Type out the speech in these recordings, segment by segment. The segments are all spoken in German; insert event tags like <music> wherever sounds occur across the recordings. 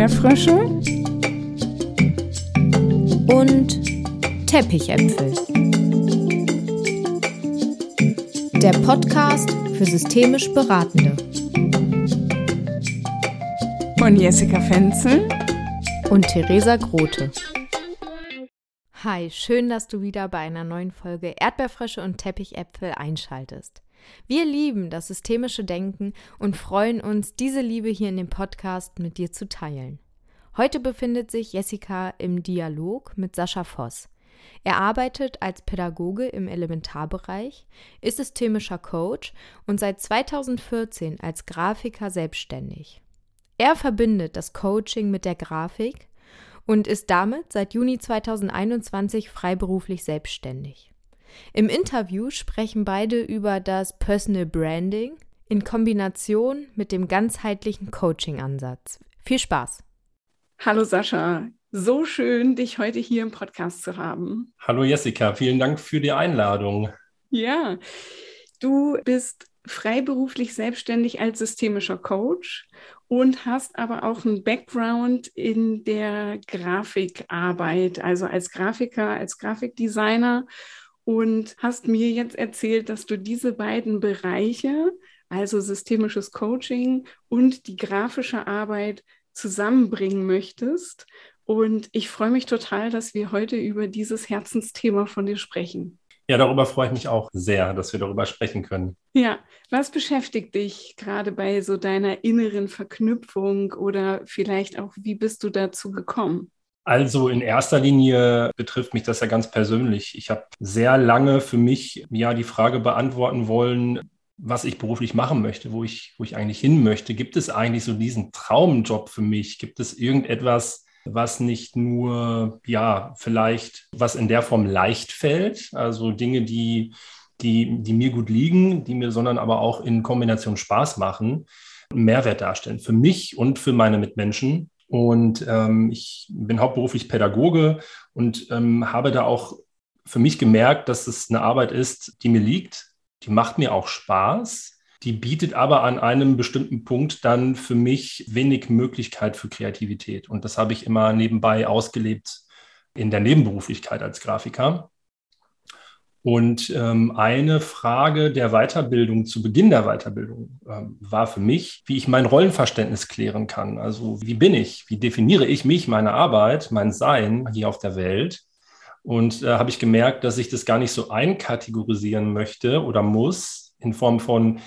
Erdbeerfrösche und Teppichäpfel. Der Podcast für systemisch Beratende. Von Jessica Fenzel und Theresa Grote. Hi, schön, dass du wieder bei einer neuen Folge Erdbeerfrösche und Teppichäpfel einschaltest. Wir lieben das systemische Denken und freuen uns, diese Liebe hier in dem Podcast mit dir zu teilen. Heute befindet sich Jessica im Dialog mit Sascha Voss. Er arbeitet als Pädagoge im Elementarbereich, ist systemischer Coach und seit 2014 als Grafiker selbstständig. Er verbindet das Coaching mit der Grafik und ist damit seit Juni 2021 freiberuflich selbstständig. Im Interview sprechen beide über das Personal Branding in Kombination mit dem ganzheitlichen Coaching-Ansatz. Viel Spaß! Hallo Sascha, so schön, dich heute hier im Podcast zu haben. Hallo Jessica, vielen Dank für die Einladung. Ja, du bist freiberuflich selbstständig als systemischer Coach und hast aber auch einen Background in der Grafikarbeit, also als Grafiker, als Grafikdesigner und hast mir jetzt erzählt, dass du diese beiden Bereiche, also systemisches Coaching und die grafische Arbeit, zusammenbringen möchtest. Und ich freue mich total, dass wir heute über dieses Herzensthema von dir sprechen. Ja, darüber freue ich mich auch sehr, dass wir darüber sprechen können. Ja, was beschäftigt dich gerade bei so deiner inneren Verknüpfung oder vielleicht auch, wie bist du dazu gekommen? Also in erster Linie betrifft mich das ja ganz persönlich. Ich habe sehr lange für mich ja die Frage beantworten wollen, was ich beruflich machen möchte, wo ich, wo ich eigentlich hin möchte. Gibt es eigentlich so diesen Traumjob für mich? Gibt es irgendetwas, was nicht nur, ja, vielleicht, was in der Form leicht fällt, also Dinge, die, die, die mir gut liegen, die mir, sondern aber auch in Kombination Spaß machen, Mehrwert darstellen für mich und für meine Mitmenschen. Und ähm, ich bin hauptberuflich Pädagoge und ähm, habe da auch für mich gemerkt, dass es eine Arbeit ist, die mir liegt. Die macht mir auch Spaß. Die bietet aber an einem bestimmten Punkt dann für mich wenig Möglichkeit für Kreativität. Und das habe ich immer nebenbei ausgelebt in der Nebenberuflichkeit als Grafiker. Und ähm, eine Frage der Weiterbildung zu Beginn der Weiterbildung ähm, war für mich, wie ich mein Rollenverständnis klären kann. Also wie bin ich? Wie definiere ich mich, meine Arbeit, mein Sein hier auf der Welt? Und da äh, habe ich gemerkt, dass ich das gar nicht so einkategorisieren möchte oder muss in Form von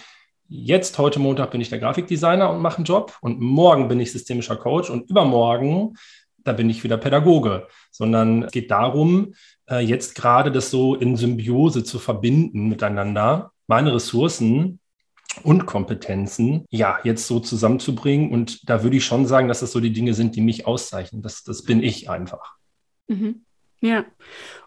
jetzt, heute Montag bin ich der Grafikdesigner und mache einen Job und morgen bin ich systemischer Coach und übermorgen da bin ich wieder Pädagoge, sondern es geht darum, äh, jetzt gerade das so in Symbiose zu verbinden miteinander, meine Ressourcen und Kompetenzen, ja, jetzt so zusammenzubringen. Und da würde ich schon sagen, dass das so die Dinge sind, die mich auszeichnen. Das, das bin ich einfach. Mhm. Ja,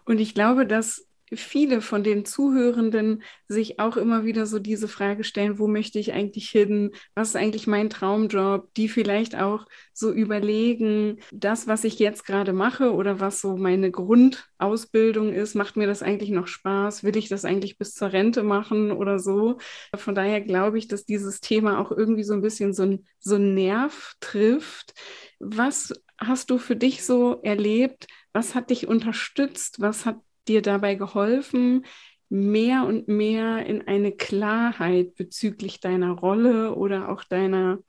und ich glaube, dass viele von den Zuhörenden sich auch immer wieder so diese Frage stellen, wo möchte ich eigentlich hin? Was ist eigentlich mein Traumjob? Die vielleicht auch so überlegen, das, was ich jetzt gerade mache oder was so meine Grundausbildung ist, macht mir das eigentlich noch Spaß? Will ich das eigentlich bis zur Rente machen oder so? Von daher glaube ich, dass dieses Thema auch irgendwie so ein bisschen so ein, so Nerv trifft. Was hast du für dich so erlebt? Was hat dich unterstützt? Was hat dir dabei geholfen, mehr und mehr in eine Klarheit bezüglich deiner Rolle oder auch deiner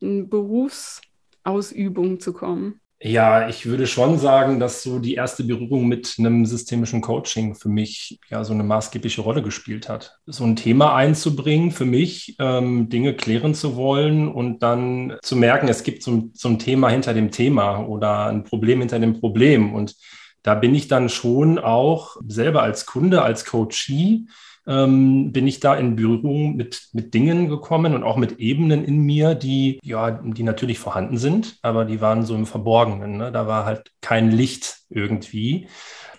hm, Berufsausübung zu kommen? Ja, ich würde schon sagen, dass so die erste Berührung mit einem systemischen Coaching für mich ja so eine maßgebliche Rolle gespielt hat. So ein Thema einzubringen für mich, ähm, Dinge klären zu wollen und dann zu merken, es gibt so, so ein Thema hinter dem Thema oder ein Problem hinter dem Problem. Und da bin ich dann schon auch selber als Kunde, als Coachee, ähm, bin ich da in Berührung mit, mit Dingen gekommen und auch mit Ebenen in mir, die, ja, die natürlich vorhanden sind, aber die waren so im Verborgenen. Ne? Da war halt kein Licht irgendwie.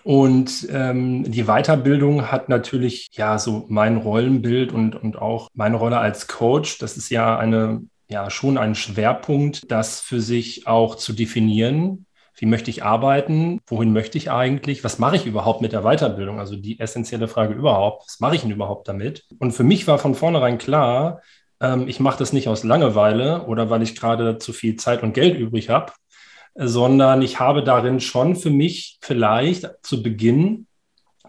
Und ähm, die Weiterbildung hat natürlich ja so mein Rollenbild und, und auch meine Rolle als Coach. Das ist ja eine, ja, schon ein Schwerpunkt, das für sich auch zu definieren, wie möchte ich arbeiten, wohin möchte ich eigentlich, was mache ich überhaupt mit der Weiterbildung, also die essentielle Frage überhaupt, was mache ich denn überhaupt damit? Und für mich war von vornherein klar, ähm, ich mache das nicht aus Langeweile oder weil ich gerade zu viel Zeit und Geld übrig habe, sondern ich habe darin schon für mich vielleicht zu Beginn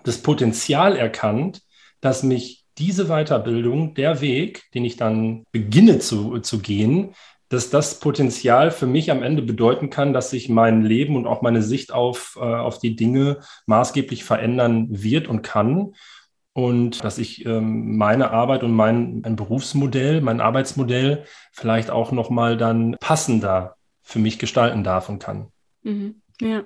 das Potenzial erkannt, dass mich diese Weiterbildung, der Weg, den ich dann beginne zu, zu gehen, dass das Potenzial für mich am Ende bedeuten kann, dass sich mein Leben und auch meine Sicht auf, äh, auf die Dinge maßgeblich verändern wird und kann. Und dass ich ähm, meine Arbeit und mein, mein Berufsmodell, mein Arbeitsmodell vielleicht auch nochmal dann passender für mich gestalten darf und kann. Mhm. Ja,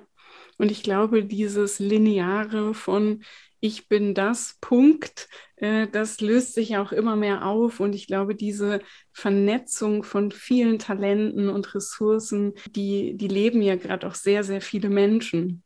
und ich glaube, dieses Lineare von ich bin das Punkt, äh, das löst sich auch immer mehr auf. Und ich glaube, diese Vernetzung von vielen Talenten und Ressourcen, die, die leben ja gerade auch sehr, sehr viele Menschen.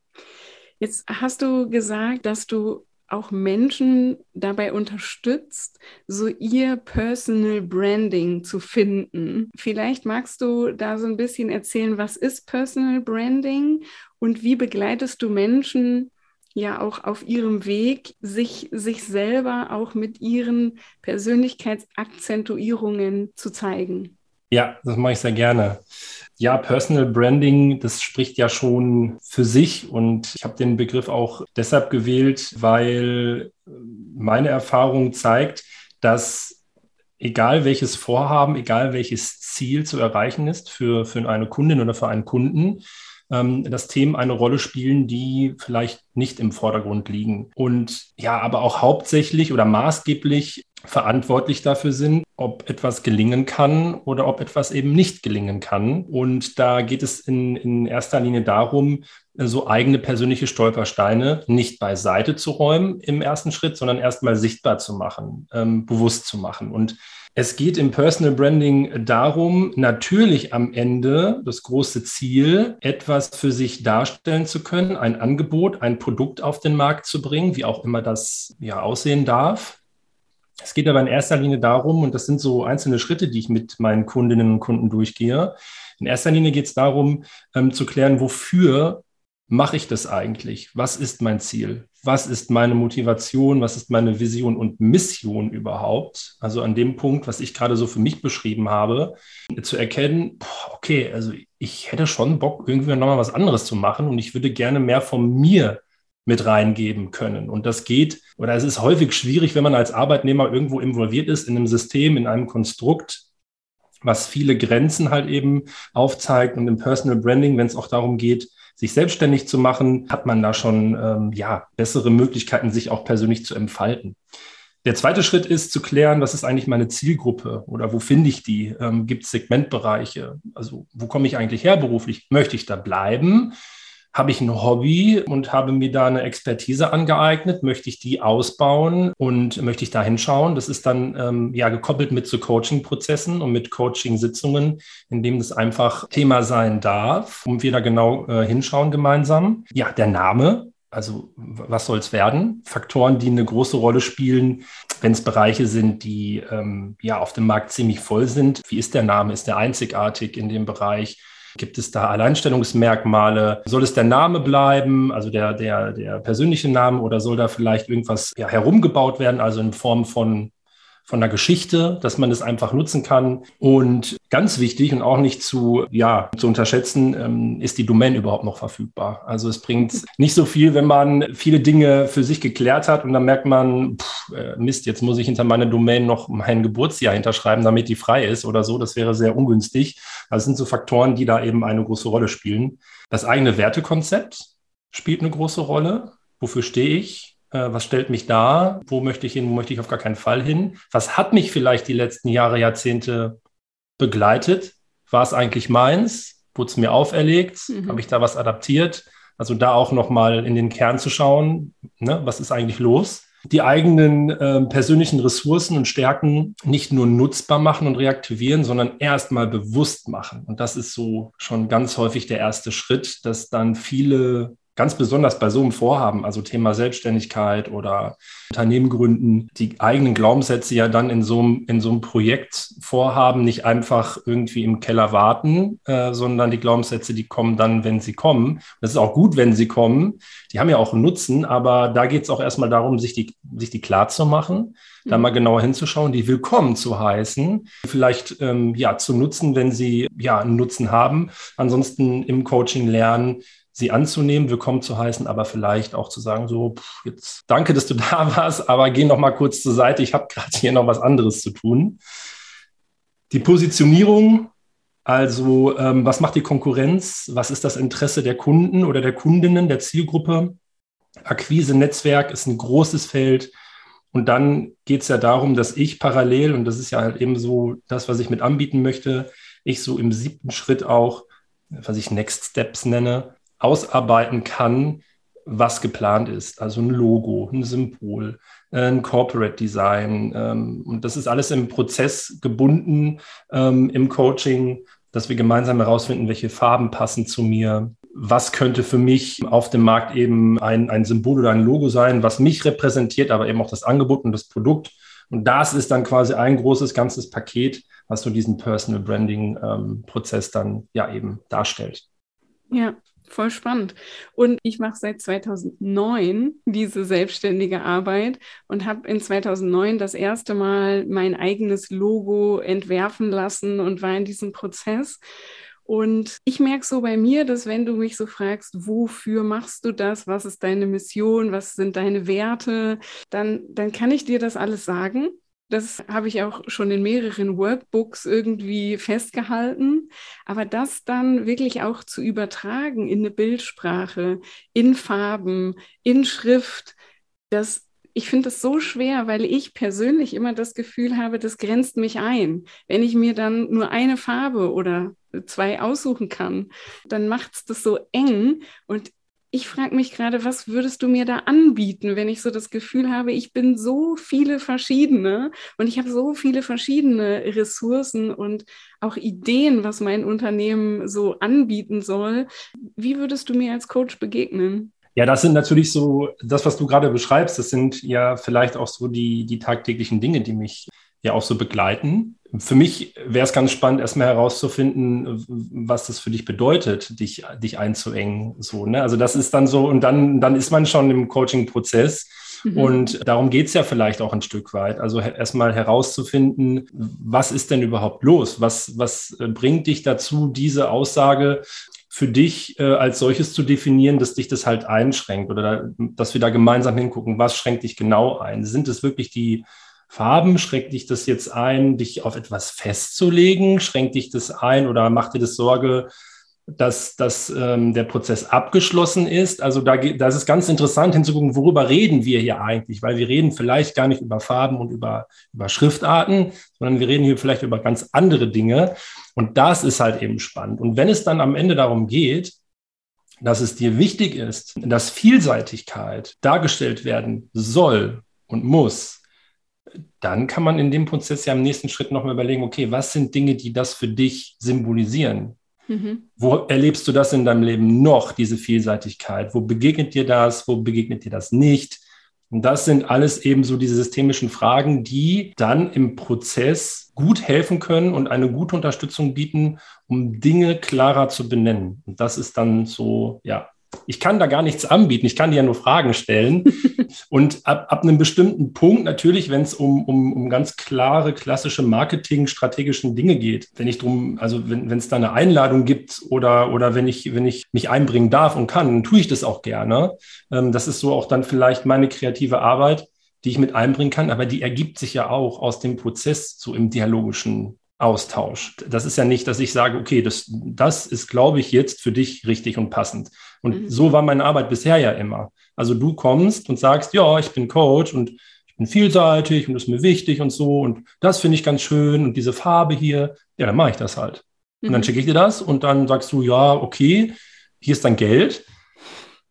Jetzt hast du gesagt, dass du auch Menschen dabei unterstützt, so ihr Personal Branding zu finden. Vielleicht magst du da so ein bisschen erzählen, was ist Personal Branding und wie begleitest du Menschen ja auch auf ihrem Weg, sich, sich selber auch mit ihren Persönlichkeitsakzentuierungen zu zeigen. Ja, das mache ich sehr gerne. Ja, Personal Branding, das spricht ja schon für sich und ich habe den Begriff auch deshalb gewählt, weil meine Erfahrung zeigt, dass egal welches Vorhaben, egal welches Ziel zu erreichen ist für, für eine Kundin oder für einen Kunden, ähm, dass Themen eine Rolle spielen, die vielleicht nicht im Vordergrund liegen. Und ja, aber auch hauptsächlich oder maßgeblich verantwortlich dafür sind, ob etwas gelingen kann oder ob etwas eben nicht gelingen kann. Und da geht es in, in erster Linie darum, so eigene persönliche Stolpersteine nicht beiseite zu räumen im ersten Schritt, sondern erstmal sichtbar zu machen, ähm, bewusst zu machen. Und es geht im Personal Branding darum, natürlich am Ende das große Ziel, etwas für sich darstellen zu können, ein Angebot, ein Produkt auf den Markt zu bringen, wie auch immer das ja aussehen darf. Es geht aber in erster Linie darum, und das sind so einzelne Schritte, die ich mit meinen Kundinnen und Kunden durchgehe. In erster Linie geht es darum, ähm, zu klären, wofür mache ich das eigentlich? Was ist mein Ziel? Was ist meine Motivation? Was ist meine Vision und Mission überhaupt? Also an dem Punkt, was ich gerade so für mich beschrieben habe, zu erkennen, okay, also ich hätte schon Bock, irgendwie nochmal was anderes zu machen und ich würde gerne mehr von mir mit reingeben können. Und das geht, oder es ist häufig schwierig, wenn man als Arbeitnehmer irgendwo involviert ist in einem System, in einem Konstrukt, was viele Grenzen halt eben aufzeigt. Und im Personal Branding, wenn es auch darum geht, sich selbstständig zu machen, hat man da schon ähm, ja, bessere Möglichkeiten, sich auch persönlich zu entfalten. Der zweite Schritt ist zu klären, was ist eigentlich meine Zielgruppe oder wo finde ich die? Ähm, Gibt es Segmentbereiche? Also wo komme ich eigentlich her beruflich? Möchte ich da bleiben? Habe ich ein Hobby und habe mir da eine Expertise angeeignet, möchte ich die ausbauen und möchte ich da hinschauen. Das ist dann ähm, ja gekoppelt mit so Coaching-Prozessen und mit Coaching-Sitzungen, in dem das einfach Thema sein darf und wir da genau äh, hinschauen gemeinsam. Ja, der Name, also was soll es werden? Faktoren, die eine große Rolle spielen, wenn es Bereiche sind, die ähm, ja auf dem Markt ziemlich voll sind. Wie ist der Name? Ist der einzigartig in dem Bereich? Gibt es da Alleinstellungsmerkmale? Soll es der Name bleiben, also der, der, der persönliche Name, oder soll da vielleicht irgendwas ja, herumgebaut werden, also in Form von von der Geschichte, dass man es einfach nutzen kann. Und ganz wichtig und auch nicht zu, ja, zu unterschätzen, ähm, ist die Domain überhaupt noch verfügbar. Also es bringt nicht so viel, wenn man viele Dinge für sich geklärt hat und dann merkt man, pff, äh, Mist, jetzt muss ich hinter meiner Domain noch mein Geburtsjahr hinterschreiben, damit die frei ist oder so. Das wäre sehr ungünstig. Es sind so Faktoren, die da eben eine große Rolle spielen. Das eigene Wertekonzept spielt eine große Rolle. Wofür stehe ich? Äh, was stellt mich da? Wo möchte ich hin? Wo möchte ich auf gar keinen Fall hin? Was hat mich vielleicht die letzten Jahre, Jahrzehnte begleitet? War es eigentlich meins? Wurde es mir auferlegt? Mhm. Habe ich da was adaptiert? Also da auch nochmal in den Kern zu schauen, ne? was ist eigentlich los? Die eigenen äh, persönlichen Ressourcen und Stärken nicht nur nutzbar machen und reaktivieren, sondern erstmal bewusst machen. Und das ist so schon ganz häufig der erste Schritt, dass dann viele ganz besonders bei so einem Vorhaben, also Thema Selbstständigkeit oder Unternehmen gründen, die eigenen Glaubenssätze ja dann in so einem, in so einem Projektvorhaben nicht einfach irgendwie im Keller warten, äh, sondern die Glaubenssätze, die kommen dann, wenn sie kommen. Das ist auch gut, wenn sie kommen. Die haben ja auch einen Nutzen, aber da geht es auch erstmal darum, sich die, sich die klar zu machen, mhm. da mal genauer hinzuschauen, die willkommen zu heißen, vielleicht ähm, ja zu nutzen, wenn sie ja einen Nutzen haben. Ansonsten im Coaching lernen, sie anzunehmen, willkommen zu heißen, aber vielleicht auch zu sagen, so, pff, jetzt danke, dass du <laughs> da warst, aber geh noch mal kurz zur Seite, ich habe gerade hier noch was anderes zu tun. Die Positionierung, also ähm, was macht die Konkurrenz, was ist das Interesse der Kunden oder der Kundinnen, der Zielgruppe? Akquise, Netzwerk ist ein großes Feld. Und dann geht es ja darum, dass ich parallel, und das ist ja halt eben so das, was ich mit anbieten möchte, ich so im siebten Schritt auch, was ich Next Steps nenne, ausarbeiten kann, was geplant ist. Also ein Logo, ein Symbol, ein Corporate Design. Ähm, und das ist alles im Prozess gebunden ähm, im Coaching, dass wir gemeinsam herausfinden, welche Farben passen zu mir. Was könnte für mich auf dem Markt eben ein, ein Symbol oder ein Logo sein, was mich repräsentiert, aber eben auch das Angebot und das Produkt. Und das ist dann quasi ein großes ganzes Paket, was so diesen Personal Branding ähm, Prozess dann ja eben darstellt. Ja, voll spannend. Und ich mache seit 2009 diese selbstständige Arbeit und habe in 2009 das erste Mal mein eigenes Logo entwerfen lassen und war in diesem Prozess. Und ich merke so bei mir, dass wenn du mich so fragst, wofür machst du das, was ist deine Mission, was sind deine Werte, dann, dann kann ich dir das alles sagen. Das habe ich auch schon in mehreren Workbooks irgendwie festgehalten. Aber das dann wirklich auch zu übertragen in eine Bildsprache, in Farben, in Schrift, das ich finde es so schwer, weil ich persönlich immer das Gefühl habe, das grenzt mich ein. Wenn ich mir dann nur eine Farbe oder zwei aussuchen kann, dann macht es das so eng und ich frage mich gerade, was würdest du mir da anbieten, wenn ich so das Gefühl habe, ich bin so viele verschiedene und ich habe so viele verschiedene Ressourcen und auch Ideen, was mein Unternehmen so anbieten soll. Wie würdest du mir als Coach begegnen? Ja, das sind natürlich so, das, was du gerade beschreibst, das sind ja vielleicht auch so die, die tagtäglichen Dinge, die mich ja auch so begleiten. Für mich wäre es ganz spannend, erstmal herauszufinden, was das für dich bedeutet, dich, dich einzuengen. So, ne? Also das ist dann so, und dann, dann ist man schon im Coaching-Prozess. Mhm. Und darum geht es ja vielleicht auch ein Stück weit. Also erstmal herauszufinden, was ist denn überhaupt los? Was, was bringt dich dazu, diese Aussage für dich äh, als solches zu definieren, dass dich das halt einschränkt oder da, dass wir da gemeinsam hingucken, was schränkt dich genau ein? Sind es wirklich die Farben? Schränkt dich das jetzt ein, dich auf etwas festzulegen? Schränkt dich das ein oder macht dir das Sorge, dass, dass ähm, der Prozess abgeschlossen ist? Also da, da ist es ganz interessant hinzugucken, worüber reden wir hier eigentlich? Weil wir reden vielleicht gar nicht über Farben und über, über Schriftarten, sondern wir reden hier vielleicht über ganz andere Dinge. Und das ist halt eben spannend. Und wenn es dann am Ende darum geht, dass es dir wichtig ist, dass Vielseitigkeit dargestellt werden soll und muss, dann kann man in dem Prozess ja im nächsten Schritt nochmal überlegen, okay, was sind Dinge, die das für dich symbolisieren? Mhm. Wo erlebst du das in deinem Leben noch, diese Vielseitigkeit? Wo begegnet dir das? Wo begegnet dir das nicht? Und das sind alles eben so diese systemischen Fragen, die dann im Prozess gut helfen können und eine gute Unterstützung bieten, um Dinge klarer zu benennen. Und das ist dann so, ja, ich kann da gar nichts anbieten, ich kann dir ja nur Fragen stellen. <laughs> und ab, ab einem bestimmten Punkt natürlich, wenn es um, um, um ganz klare, klassische Marketing-strategischen Dinge geht, wenn ich drum, also wenn es da eine Einladung gibt oder, oder wenn ich, wenn ich mich einbringen darf und kann, dann tue ich das auch gerne. Ähm, das ist so auch dann vielleicht meine kreative Arbeit, die ich mit einbringen kann, aber die ergibt sich ja auch aus dem Prozess so im dialogischen Austausch. Das ist ja nicht, dass ich sage, okay, das, das ist, glaube ich, jetzt für dich richtig und passend. Und mhm. so war meine Arbeit bisher ja immer. Also du kommst und sagst, ja, ich bin Coach und ich bin vielseitig und das ist mir wichtig und so und das finde ich ganz schön und diese Farbe hier, ja, dann mache ich das halt. Mhm. Und dann mhm. schicke ich dir das und dann sagst du, ja, okay, hier ist dein Geld.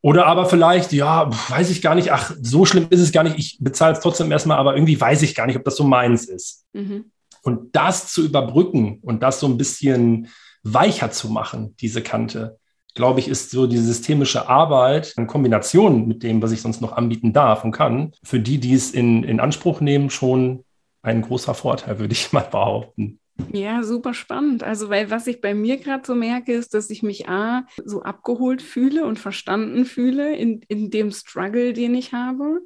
Oder aber vielleicht, ja, weiß ich gar nicht, ach, so schlimm ist es gar nicht, ich bezahle es trotzdem erstmal, aber irgendwie weiß ich gar nicht, ob das so meins ist. Mhm. Und das zu überbrücken und das so ein bisschen weicher zu machen, diese Kante, glaube ich, ist so die systemische Arbeit in Kombination mit dem, was ich sonst noch anbieten darf und kann, für die, die es in, in Anspruch nehmen, schon ein großer Vorteil, würde ich <laughs> mal behaupten. Ja, super spannend. Also, weil was ich bei mir gerade so merke, ist, dass ich mich A, so abgeholt fühle und verstanden fühle in, in dem Struggle, den ich habe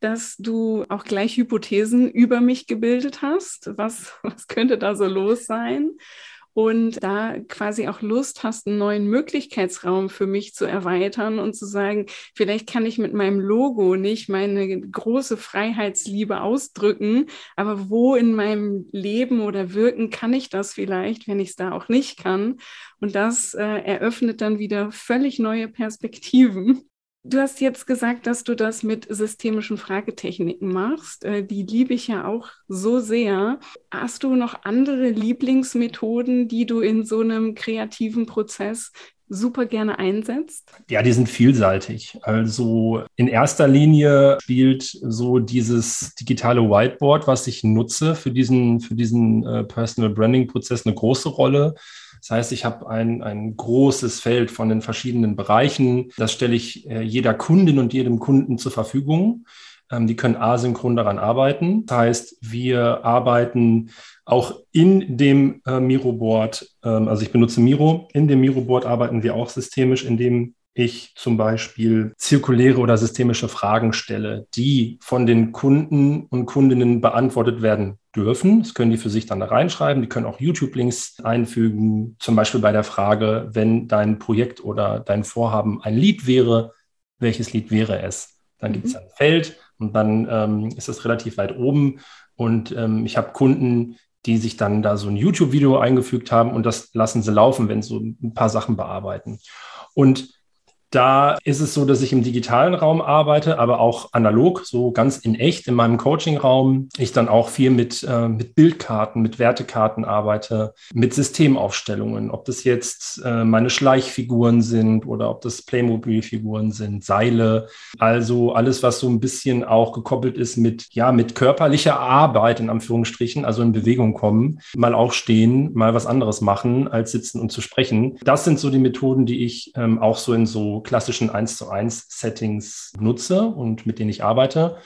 dass du auch gleich Hypothesen über mich gebildet hast. Was, <laughs> was könnte da so los sein? Und da quasi auch Lust hast, einen neuen Möglichkeitsraum für mich zu erweitern und zu sagen, vielleicht kann ich mit meinem Logo nicht meine große Freiheitsliebe ausdrücken, aber wo in meinem Leben oder Wirken kann ich das vielleicht, wenn ich es da auch nicht kann? Und das äh, eröffnet dann wieder völlig neue Perspektiven. Du hast jetzt gesagt, dass du das mit systemischen Fragetechniken machst. Äh, die liebe ich ja auch so sehr. Hast du noch andere Lieblingsmethoden, die du in so einem kreativen Prozess super gerne einsetzt? Ja, die sind vielseitig. Also in erster Linie spielt so dieses digitale Whiteboard, was ich nutze für diesen, für diesen äh, Personal Branding Prozess eine große Rolle. Das heißt, ich habe ein, ein großes Feld von den verschiedenen Bereichen. Das stelle ich äh, jeder Kundin und jedem Kunden zur Verfügung. Ähm, die können asynchron daran arbeiten. Das heißt, wir arbeiten auch in dem äh, Miro-Board, ähm, also ich benutze Miro, in dem Miro-Board arbeiten wir auch systemisch, indem ich zum Beispiel zirkuläre oder systemische Fragen stelle, die von den Kunden und Kundinnen beantwortet werden dürfen. Das können die für sich dann da reinschreiben. Die können auch YouTube-Links einfügen, zum Beispiel bei der Frage, wenn dein Projekt oder dein Vorhaben ein Lied wäre, welches Lied wäre es? Dann mhm. gibt es ein Feld und dann ähm, ist das relativ weit oben. Und ähm, ich habe Kunden, die sich dann da so ein YouTube-Video eingefügt haben und das lassen sie laufen, wenn sie so ein paar Sachen bearbeiten. Und da ist es so, dass ich im digitalen Raum arbeite, aber auch analog, so ganz in echt in meinem Coaching-Raum. Ich dann auch viel mit, äh, mit Bildkarten, mit Wertekarten arbeite, mit Systemaufstellungen, ob das jetzt äh, meine Schleichfiguren sind oder ob das Playmobil-Figuren sind, Seile. Also alles, was so ein bisschen auch gekoppelt ist mit, ja, mit körperlicher Arbeit in Anführungsstrichen, also in Bewegung kommen, mal aufstehen, mal was anderes machen, als sitzen und zu sprechen. Das sind so die Methoden, die ich ähm, auch so in so klassischen 1 zu 1 Settings nutze und mit denen ich arbeite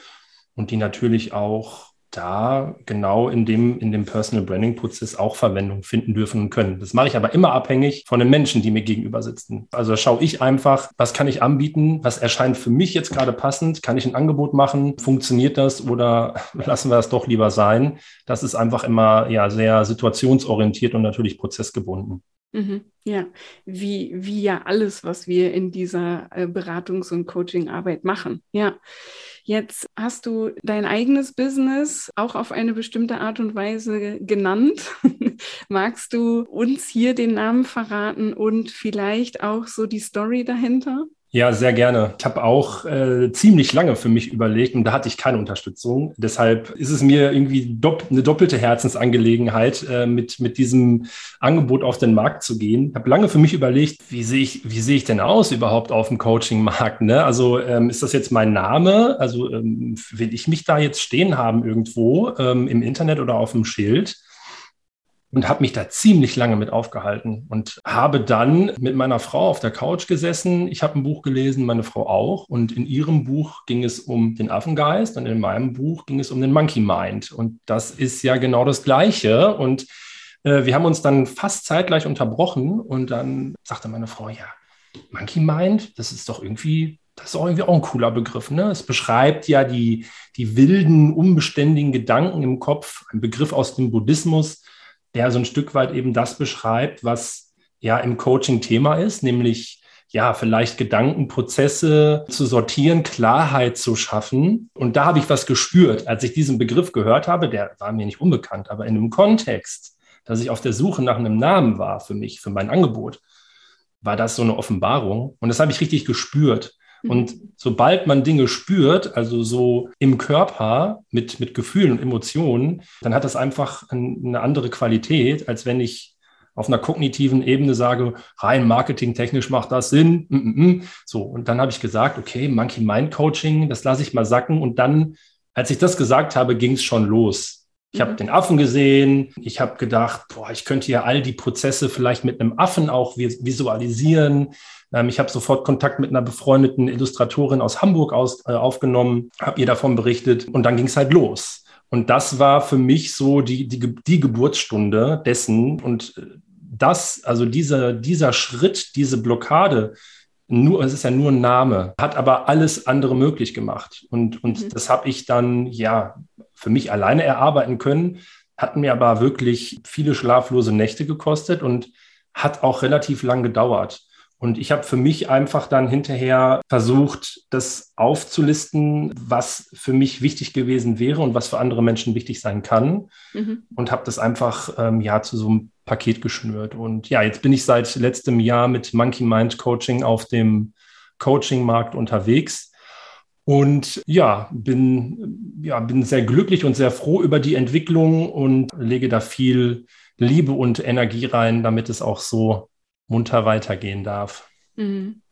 und die natürlich auch da genau in dem, in dem Personal Branding Prozess auch Verwendung finden dürfen und können. Das mache ich aber immer abhängig von den Menschen, die mir gegenüber sitzen. Also schaue ich einfach, was kann ich anbieten? Was erscheint für mich jetzt gerade passend? Kann ich ein Angebot machen? Funktioniert das oder <laughs> lassen wir das doch lieber sein? Das ist einfach immer ja sehr situationsorientiert und natürlich prozessgebunden. Mhm, ja, wie, wie ja alles, was wir in dieser äh, Beratungs- und Coachingarbeit machen. Ja, jetzt hast du dein eigenes Business auch auf eine bestimmte Art und Weise genannt. <laughs> Magst du uns hier den Namen verraten und vielleicht auch so die Story dahinter? Ja, sehr gerne. Ich habe auch äh, ziemlich lange für mich überlegt und da hatte ich keine Unterstützung. Deshalb ist es mir irgendwie dopp eine doppelte Herzensangelegenheit, äh, mit, mit diesem Angebot auf den Markt zu gehen. Ich habe lange für mich überlegt, wie sehe ich, wie sehe ich denn aus überhaupt auf dem Coaching-Markt? Ne? Also ähm, ist das jetzt mein Name? Also ähm, will ich mich da jetzt stehen haben irgendwo ähm, im Internet oder auf dem Schild? Und habe mich da ziemlich lange mit aufgehalten und habe dann mit meiner Frau auf der Couch gesessen. Ich habe ein Buch gelesen, meine Frau auch. Und in ihrem Buch ging es um den Affengeist und in meinem Buch ging es um den Monkey Mind. Und das ist ja genau das Gleiche. Und äh, wir haben uns dann fast zeitgleich unterbrochen und dann sagte meine Frau, ja, Monkey Mind, das ist doch irgendwie das ist auch irgendwie auch ein cooler Begriff. Ne? Es beschreibt ja die, die wilden, unbeständigen Gedanken im Kopf, ein Begriff aus dem Buddhismus, der so ein Stück weit eben das beschreibt, was ja im Coaching Thema ist, nämlich ja, vielleicht Gedankenprozesse zu sortieren, Klarheit zu schaffen. Und da habe ich was gespürt, als ich diesen Begriff gehört habe, der war mir nicht unbekannt, aber in einem Kontext, dass ich auf der Suche nach einem Namen war für mich, für mein Angebot, war das so eine Offenbarung. Und das habe ich richtig gespürt. Und mhm. sobald man Dinge spürt, also so im Körper mit, mit Gefühlen und Emotionen, dann hat das einfach eine andere Qualität, als wenn ich auf einer kognitiven Ebene sage, rein marketingtechnisch macht das Sinn. Mm, mm, mm. So, und dann habe ich gesagt, okay, Monkey Mind Coaching, das lasse ich mal sacken. Und dann, als ich das gesagt habe, ging es schon los. Ich habe mhm. den Affen gesehen. Ich habe gedacht, boah, ich könnte ja all die Prozesse vielleicht mit einem Affen auch visualisieren Ähm, ich habe sofort Kontakt mit einer befreundeten Illustratorin aus Hamburg aus, äh, aufgenommen, habe ihr davon berichtet und dann ging es halt los. Und das war für mich so die, die, die Geburtsstunde dessen. Und äh, das, also dieser, dieser Schritt, diese Blockade, nur, es ist ja nur ein Name, hat aber alles andere möglich gemacht. Und, und mhm. das habe ich dann ja für mich alleine erarbeiten können, hat mir aber wirklich viele schlaflose Nächte gekostet und hat auch relativ lang gedauert. Und ich habe für mich einfach dann hinterher versucht, das aufzulisten, was für mich wichtig gewesen wäre und was für andere Menschen wichtig sein kann. Mhm. Und habe das einfach ähm, ja zu so einem Paket geschnürt. Und ja, jetzt bin ich seit letztem Jahr mit Monkey Mind Coaching auf dem Coaching-Markt unterwegs. Und ja, bin, ja, bin sehr glücklich und sehr froh über die Entwicklung und lege da viel Liebe und Energie rein, damit es auch so munter weitergehen darf. Mhm.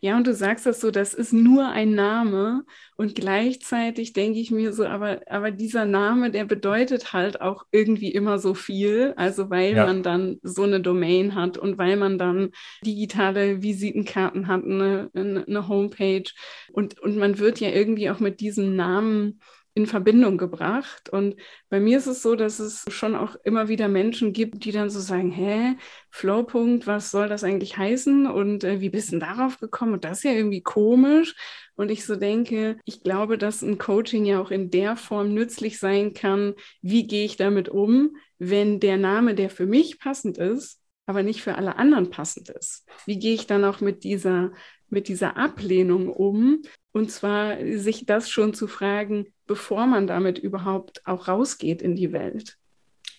Ja, und du sagst das so, das ist nur ein Name und gleichzeitig denke ich mir so, aber, aber dieser Name, der bedeutet halt auch irgendwie immer so viel, also weil ja. man dann so eine Domain hat und weil man dann digitale Visitenkarten hat, eine, eine Homepage und, und man wird ja irgendwie auch mit diesem Namen in Verbindung gebracht. Und bei mir ist es so, dass es schon auch immer wieder Menschen gibt, die dann so sagen, hä, Flowpunkt, was soll das eigentlich heißen? Und äh, wie bist du darauf gekommen? Und das ist ja irgendwie komisch. Und ich so denke, ich glaube, dass ein Coaching ja auch in der Form nützlich sein kann. Wie gehe ich damit um, wenn der Name, der für mich passend ist, aber nicht für alle anderen passend ist? Wie gehe ich dann auch mit dieser mit dieser Ablehnung um? Und zwar sich das schon zu fragen, bevor man damit überhaupt auch rausgeht in die Welt.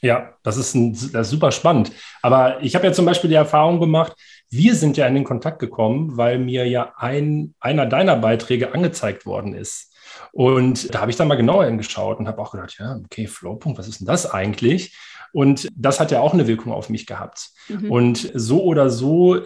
Ja, das ist, ein, das ist super spannend. Aber ich habe ja zum Beispiel die Erfahrung gemacht, wir sind ja in den Kontakt gekommen, weil mir ja ein, einer deiner Beiträge angezeigt worden ist. Und da habe ich dann mal genauer hingeschaut und habe auch gedacht, ja, okay, Flowpunkt, was ist denn das eigentlich? Und das hat ja auch eine Wirkung auf mich gehabt. Mhm. Und so oder so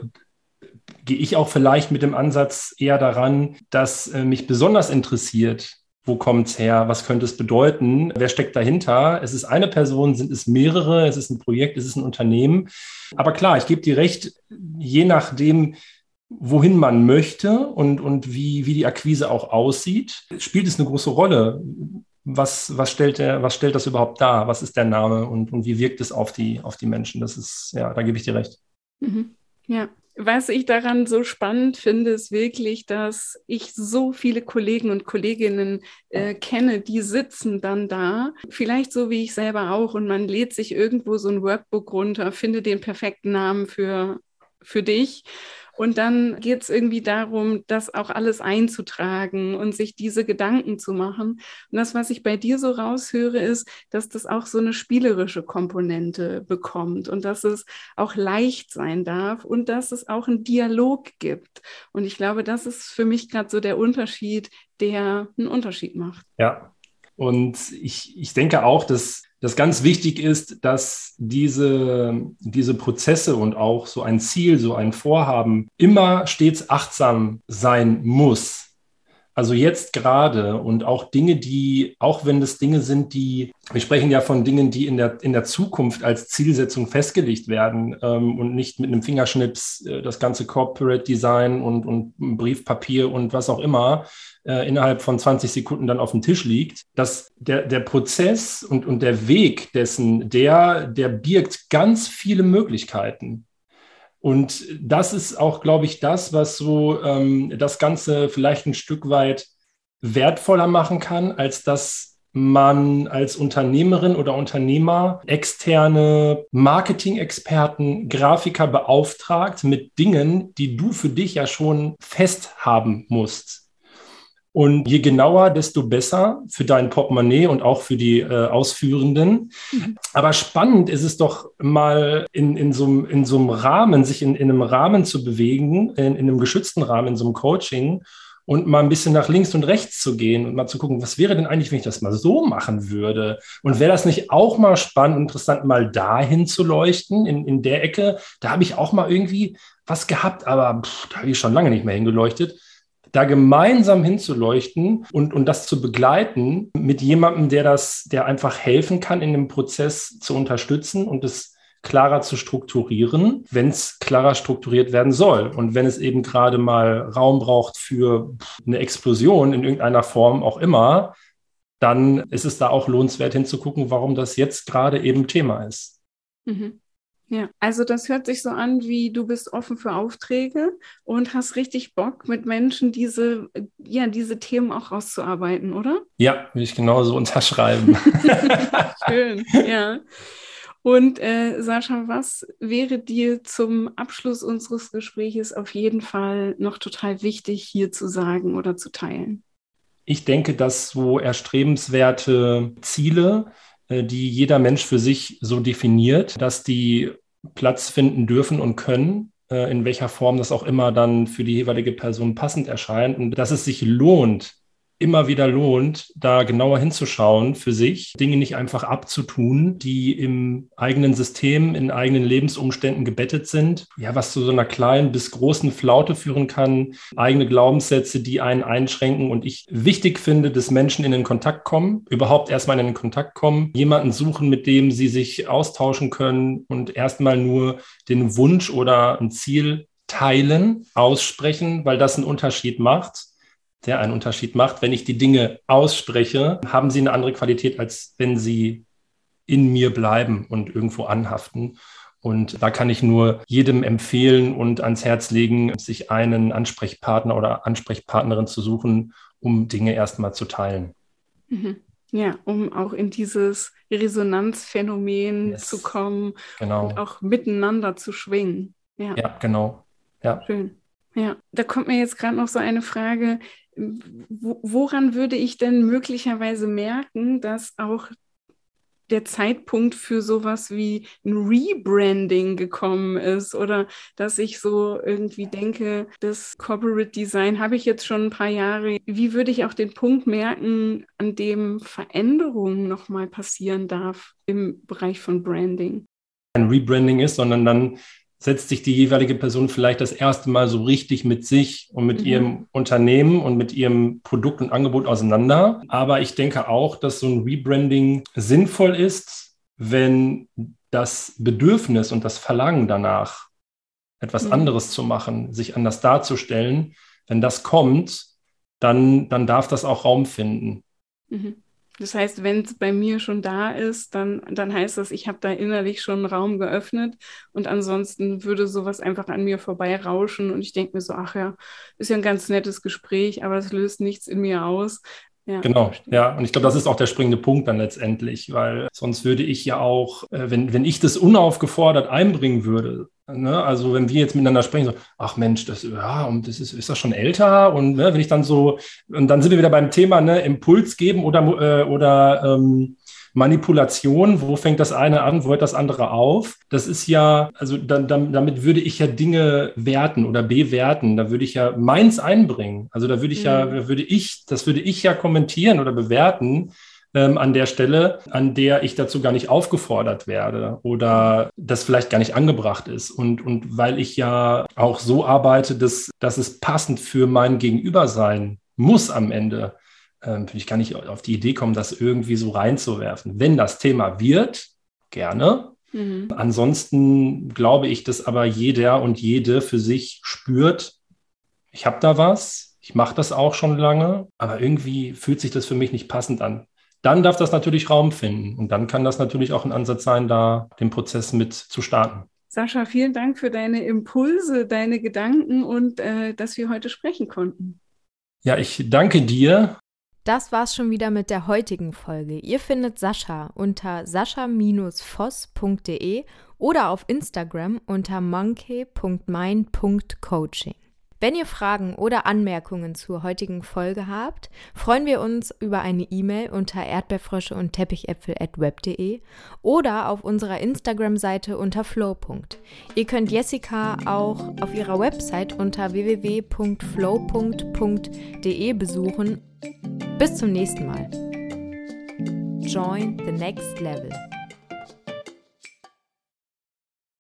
gehe ich auch vielleicht mit dem Ansatz eher daran, dass äh, mich besonders interessiert, wo kommt es her? Was könnte es bedeuten? Wer steckt dahinter? Es ist eine Person, sind es mehrere? Es ist ein Projekt, es ist ein Unternehmen. Aber klar, ich gebe dir recht, je nachdem, wohin man möchte und, und wie, wie die Akquise auch aussieht, spielt es eine große Rolle. Was, was, stellt der, was stellt das überhaupt dar? Was ist der Name und, und wie wirkt es auf die, auf die Menschen? Das ist, ja, da gebe ich dir recht. Mhm. Ja, was ich daran so spannend finde, ist wirklich, dass ich so viele Kollegen und Kolleginnen äh, kenne, die sitzen dann da, vielleicht so wie ich selber auch, und man lädt sich irgendwo so ein Workbook runter, finde den perfekten Namen für, für dich und dann geht es irgendwie darum, das auch alles einzutragen und sich diese Gedanken zu machen. Und das, was ich bei dir so raushöre, ist, dass das auch so eine spielerische Komponente bekommt und dass es auch leicht sein darf und dass es auch einen Dialog gibt. Und ich glaube, das ist für mich gerade so der Unterschied, der einen Unterschied macht. Ja, und ich, ich denke auch, dass das ganz wichtig ist, dass diese, diese Prozesse und auch so ein Ziel, so ein Vorhaben immer stets achtsam sein muss. Also jetzt gerade und auch Dinge, die, auch wenn das Dinge sind, die, wir sprechen ja von Dingen, die in der, in der Zukunft als Zielsetzung festgelegt werden ähm, und nicht mit einem Fingerschnips äh, das ganze Corporate Design und, und Briefpapier und was auch immer äh, innerhalb von 20 Sekunden dann auf dem Tisch liegt, dass der, der Prozess und, und der Weg dessen, der, der birgt ganz viele Möglichkeiten. Und das ist auch, glaube ich, das, was so ähm, das Ganze vielleicht ein Stück weit wertvoller machen kann, als dass man als Unternehmerin oder Unternehmer externe Marketing-Experten, Grafiker beauftragt mit Dingen, die du für dich ja schon fest haben musst. Und je genauer, desto besser für dein Portemonnaie und auch für die äh, Ausführenden. Mhm. Aber spannend ist es doch mal in, in, so, in so einem Rahmen, sich in, in einem Rahmen zu bewegen, in, in einem geschützten Rahmen, in so einem Coaching und mal ein bisschen nach links und rechts zu gehen und mal zu gucken, was wäre denn eigentlich, wenn ich das mal so machen würde? Und wäre das nicht auch mal spannend und interessant, mal dahin zu leuchten, in, in der Ecke? Da habe ich auch mal irgendwie was gehabt, aber pff, da habe ich schon lange nicht mehr hingeleuchtet da gemeinsam hinzuleuchten und, und das zu begleiten mit jemandem, der das, der einfach helfen kann, in dem Prozess zu unterstützen und es klarer zu strukturieren, wenn es klarer strukturiert werden soll. Und wenn es eben gerade mal Raum braucht für eine Explosion in irgendeiner Form auch immer, dann ist es da auch lohnenswert hinzugucken, warum das jetzt gerade eben Thema ist. Mhm. Ja, also das hört sich so an, wie du bist offen für Aufträge und hast richtig Bock, mit Menschen diese, ja, diese Themen auch rauszuarbeiten, oder? Ja, will ich genauso <laughs> unterschreiben. <laughs> Schön, ja. Und äh, Sascha, was wäre dir zum Abschluss unseres Gespräches auf jeden Fall noch total wichtig hier zu sagen oder zu teilen? Ich denke, dass so erstrebenswerte Ziele, die jeder Mensch für sich so definiert, dass die Platz finden dürfen und können, äh, in welcher Form das auch immer dann für die jeweilige Person passend erscheint. Und dass es sich lohnt, immer wieder lohnt, da genauer hinzuschauen für sich, Dinge nicht einfach abzutun, die im eigenen System, in eigenen Lebensumständen gebettet sind. Ja, was zu so einer kleinen bis großen Flaute führen kann, eigene Glaubenssätze, die einen einschränken. Und ich wichtig finde, dass Menschen in den Kontakt kommen, überhaupt erstmal in den Kontakt kommen, jemanden suchen, mit dem sie sich austauschen können und erstmal nur den Wunsch oder ein Ziel teilen, aussprechen, weil das einen Unterschied macht der einen Unterschied macht. Wenn ich die Dinge ausspreche, haben sie eine andere Qualität, als wenn sie in mir bleiben und irgendwo anhaften. Und da kann ich nur jedem empfehlen und ans Herz legen, sich einen Ansprechpartner oder Ansprechpartnerin zu suchen, um Dinge erstmal zu teilen. Mhm. Ja, um auch in dieses Resonanzphänomen yes. zu kommen genau. und auch miteinander zu schwingen. Ja, ja genau. Ja. Schön. Ja, da kommt mir jetzt gerade noch so eine Frage, woran würde ich denn möglicherweise merken, dass auch der Zeitpunkt für sowas wie ein Rebranding gekommen ist oder dass ich so irgendwie denke, das Corporate Design habe ich jetzt schon ein paar Jahre. Wie würde ich auch den Punkt merken, an dem Veränderung nochmal passieren darf im Bereich von Branding? Ein Rebranding ist, sondern dann setzt sich die jeweilige Person vielleicht das erste Mal so richtig mit sich und mit mhm. ihrem Unternehmen und mit ihrem Produkt und Angebot auseinander. Aber ich denke auch, dass so ein Rebranding sinnvoll ist, wenn das Bedürfnis und das Verlangen danach, etwas mhm. anderes zu machen, sich anders darzustellen, wenn das kommt, dann, dann darf das auch Raum finden. Mhm. Das heißt, wenn es bei mir schon da ist, dann, dann heißt das, ich habe da innerlich schon einen Raum geöffnet und ansonsten würde sowas einfach an mir vorbeirauschen und ich denke mir so, ach ja, ist ja ein ganz nettes Gespräch, aber es löst nichts in mir aus. Ja, genau, ja. Und ich glaube, das ist auch der springende Punkt dann letztendlich, weil sonst würde ich ja auch, äh, wenn, wenn ich das unaufgefordert einbringen würde, ne, also wenn wir jetzt miteinander sprechen, so, ach Mensch, das, ja, und das ist, ist das schon älter? Und ne, wenn ich dann so, und dann sind wir wieder beim Thema, ne, Impuls geben oder, äh, oder ähm, Manipulation, wo fängt das eine an, wo hört das andere auf? Das ist ja, also da, damit würde ich ja Dinge werten oder bewerten. Da würde ich ja meins einbringen. Also da würde ich mhm. ja, da würde ich, das würde ich ja kommentieren oder bewerten. Ähm, an der Stelle, an der ich dazu gar nicht aufgefordert werde oder das vielleicht gar nicht angebracht ist. Und, und weil ich ja auch so arbeite, dass, dass es passend für mein Gegenüber sein muss am Ende, ähm, ich gar nicht auf die Idee kommen, das irgendwie so reinzuwerfen. Wenn das Thema wird, gerne. Mhm. Ansonsten glaube ich, dass aber jeder und jede für sich spürt, ich habe da was, ich mache das auch schon lange, aber irgendwie fühlt sich das für mich nicht passend an. Dann darf das natürlich Raum finden und dann kann das natürlich auch ein Ansatz sein, da den Prozess mit zu starten. Sascha, vielen Dank für deine Impulse, deine Gedanken und äh, dass wir heute sprechen konnten. Ja, ich danke dir das war's schon wieder mit der heutigen Folge. Ihr findet Sascha unter sascha-voss.de oder auf Instagram unter monkey.mind.coaching. Wenn ihr Fragen oder Anmerkungen zur heutigen Folge habt, freuen wir uns über eine E-Mail unter erdbeerfrösche und teppichäpfel@web.de oder auf unserer Instagram-Seite unter flow. Ihr könnt Jessica auch auf ihrer Website unter www.flow.de besuchen. Bis zum nächsten Mal. Join the next level.